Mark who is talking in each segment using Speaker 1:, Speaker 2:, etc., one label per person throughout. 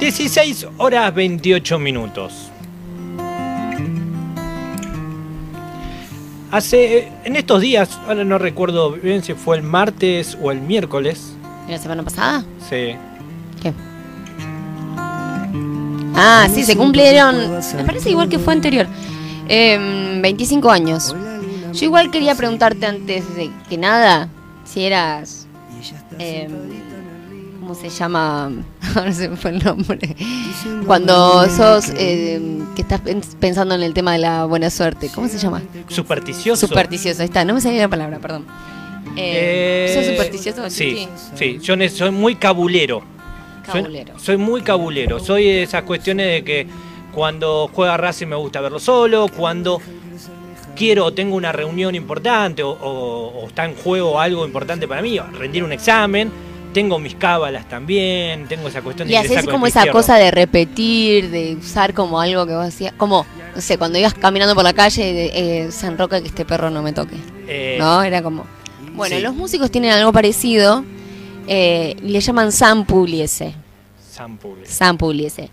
Speaker 1: 16 horas 28 minutos. Hace, en estos días, ahora no recuerdo bien si fue el martes o el miércoles.
Speaker 2: ¿La semana pasada?
Speaker 1: Sí.
Speaker 2: ¿Qué? Ah, sí, se cumplieron. Me parece igual que fue anterior. Em, 25 años. Yo igual quería preguntarte antes de que nada si eras. em, ¿Cómo se llama? Ahora se me fue el nombre. Cuando sos. em, que estás pens- pensando en el tema de la buena suerte. ¿Cómo se llama?
Speaker 1: Supersticioso.
Speaker 2: Supersticioso. Ahí está, no me salía la palabra, perdón. Eh, ¿Sos supersticioso?
Speaker 1: Sí, sí. Yo soy muy cabulero. Soy-
Speaker 2: Cabulero.
Speaker 1: Soy, muy cabulero. Soy de esas cuestiones de que cuando juega Racing me gusta verlo solo, cuando quiero o tengo una reunión importante o, o- o está en juego algo importante para mí, rendir un examen, tengo mis cábalas también, tengo esa cuestión de
Speaker 2: Y haces como esa
Speaker 1: izquierdo.
Speaker 2: cosa de repetir, de usar como algo que vos hacías. Como, no sé, cuando ibas caminando por la calle, de, eh, San Roque, que este perro no me toque.
Speaker 1: Eh,
Speaker 2: ¿No? Era como. Bueno,
Speaker 1: sí.
Speaker 2: los músicos tienen algo parecido. eh, y le llaman San Pugliese.
Speaker 1: San Pugliese.
Speaker 2: San Pugliese.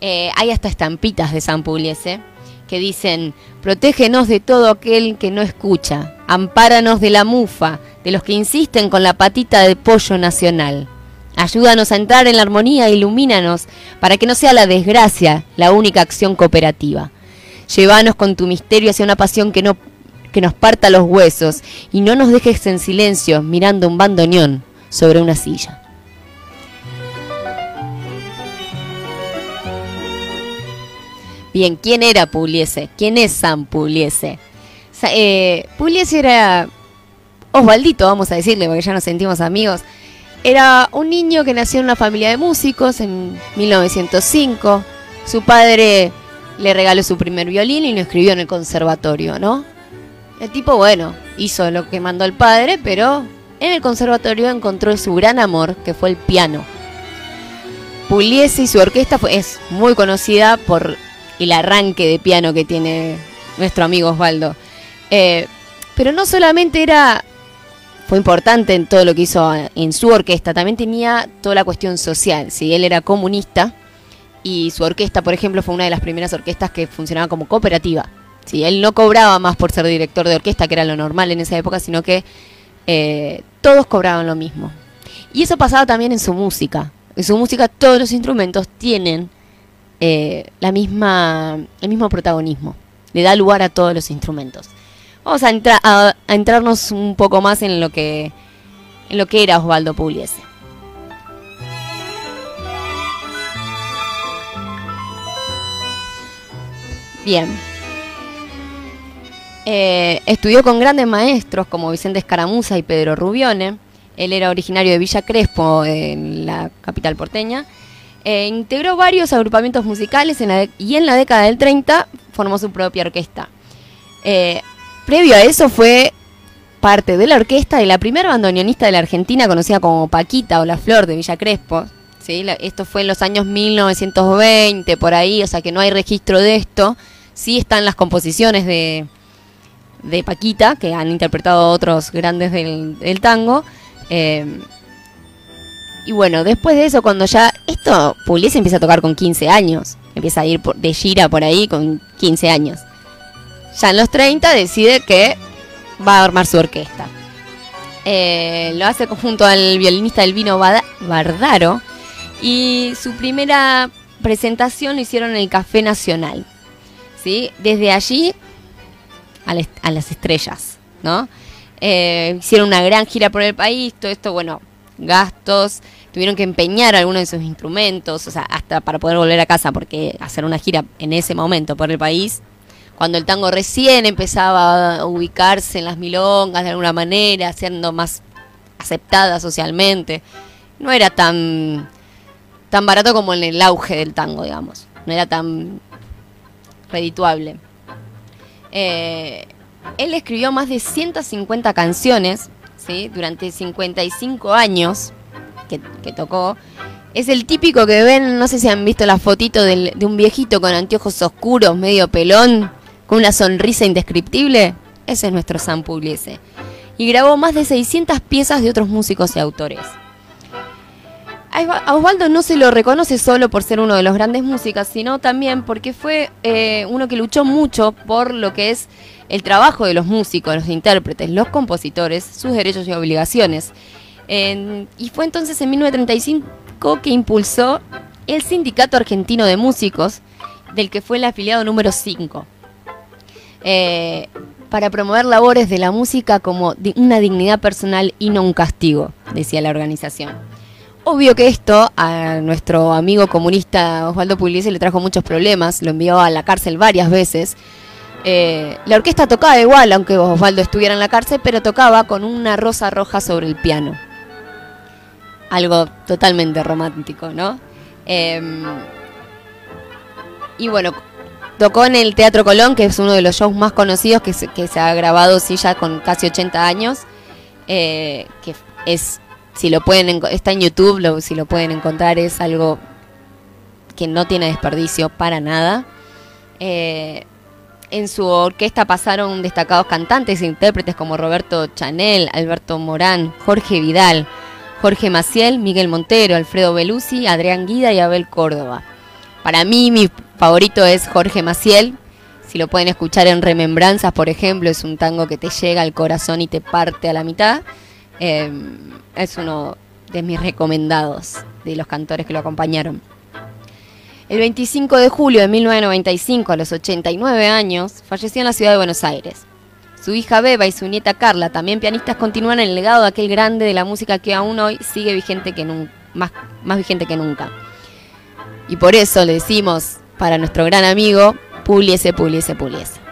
Speaker 2: Eh, hay hasta estampitas de San Pugliese que dicen: Protégenos de todo aquel que no escucha. Ampáranos de la mufa, de los que insisten con la patita de pollo nacional. Ayúdanos a entrar en la armonía ilumínanos para que no sea la desgracia la única acción cooperativa. Llévanos con tu misterio hacia una pasión que no que nos parta los huesos y no nos dejes en silencio mirando un bandoneón sobre una silla. Bien, ¿quién era Pugliese? ¿Quién es San Pugliese? Eh, Pugliese era Osvaldito, vamos a decirle, porque ya nos sentimos amigos. Era un niño que nació en una familia de músicos en 1905. Su padre le regaló su primer violín y lo escribió en el conservatorio, ¿no? El tipo, bueno, hizo lo que mandó el padre, pero en el conservatorio encontró su gran amor, que fue el piano. Pugliese y su orquesta es muy conocida por el arranque de piano que tiene nuestro amigo Osvaldo. Eh, pero no solamente era fue importante en todo lo que hizo en su orquesta, también tenía toda la cuestión social. Si él era comunista y su orquesta, por ejemplo, fue una de las primeras orquestas que funcionaba como cooperativa. Si él no cobraba más por ser director de orquesta, que era lo normal en esa época, sino que eh, todos cobraban lo mismo. Y eso pasaba también en su música. En su música todos los instrumentos tienen eh, la misma, el mismo protagonismo. Le da lugar a todos los instrumentos. Vamos a, entra- a, entrarnos un poco más en lo que en lo que era Osvaldo Pugliese. Bien. Eh, estudió con grandes maestros como Vicente Escaramuza y Pedro Rubione. Él era originario de Villa Crespo, en la capital porteña. Eh, integró varios agrupamientos musicales y en la década del 30 formó su propia orquesta. Eh, previo a eso fue parte de la orquesta de la primera bandoneonista de la Argentina conocida como Paquita o La Flor de Villa Crespo. ¿sí? Esto fue en los años 1920, por ahí, o sea que no hay registro de esto. Sí están las composiciones de, de Paquita, que han interpretado otros grandes del, del tango. Eh, y bueno, después de eso, cuando ya. Esto, Pugliese empieza a tocar con 15 años. Empieza a ir por- de gira por ahí con 15 años. Ya en los 30 decide que va a armar su orquesta. Eh, lo hace junto al violinista Elvino Bardaro. Y su primera presentación lo hicieron en el Café Nacional. ¿sí? Desde allí a las estrellas, ¿no? Eh, hicieron una gran gira por el país, todo esto, bueno, gastos, tuvieron que empeñar algunos de sus instrumentos, o sea, hasta para poder volver a casa, porque hacer una gira en ese momento por el país, cuando el tango recién empezaba a ubicarse en las milongas de alguna manera, siendo más aceptada socialmente, no era tan, tan barato como en el auge del tango, digamos, no era tan redituable. Eh, él escribió más de 150 canciones ¿sí? durante 55 años que, tocó. Es el típico que ven, no sé si han visto la fotito del- de un viejito con anteojos oscuros, medio pelón, con una sonrisa indescriptible. Ese es nuestro Sam Pugliese. Y grabó más de 600 piezas de otros músicos y autores. A Osvaldo no se lo reconoce solo por ser uno de los grandes músicos, sino también porque fue eh, uno que luchó mucho por lo que es el trabajo de los músicos, los intérpretes, los compositores, sus derechos y obligaciones. y fue entonces en 1935 que impulsó el Sindicato Argentino de Músicos, del que fue el afiliado número 5, eh, para promover labores de la música como una dignidad personal y no un castigo, decía la organización. Obvio que esto a nuestro amigo comunista Osvaldo Pugliese le trajo muchos problemas, lo envió a la cárcel varias veces. Eh, la orquesta tocaba igual, aunque Osvaldo estuviera en la cárcel, pero tocaba con una rosa roja sobre el piano. Algo totalmente romántico, ¿no? Em, y bueno, tocó en el Teatro Colón, que es uno de los shows más conocidos que se, ha grabado sí ya con casi 80 años, eh, que es, si lo pueden, está en YouTube, si lo pueden encontrar, es algo que no tiene desperdicio para nada. Eh, en su orquesta pasaron destacados cantantes e intérpretes como Roberto Chanel, Alberto Morán, Jorge Vidal, Jorge Maciel, Miguel Montero, Alfredo Belusi, Adrián Guida y Abel Córdoba. Para mí mi favorito es Jorge Maciel. Si lo pueden escuchar en Remembranzas, por ejemplo, es un tango que te llega al corazón y te parte a la mitad. Em, es uno de mis recomendados de los cantores que lo acompañaron. El 25 de julio de 1995, a los 89 años, falleció en la ciudad de Buenos Aires. Su hija Beba y su nieta Carla, también pianistas, continúan el legado de aquel grande de la música que aún hoy sigue vigente que más, más vigente que nunca. Y por eso le decimos para nuestro gran amigo, puliese, puliese, puliese.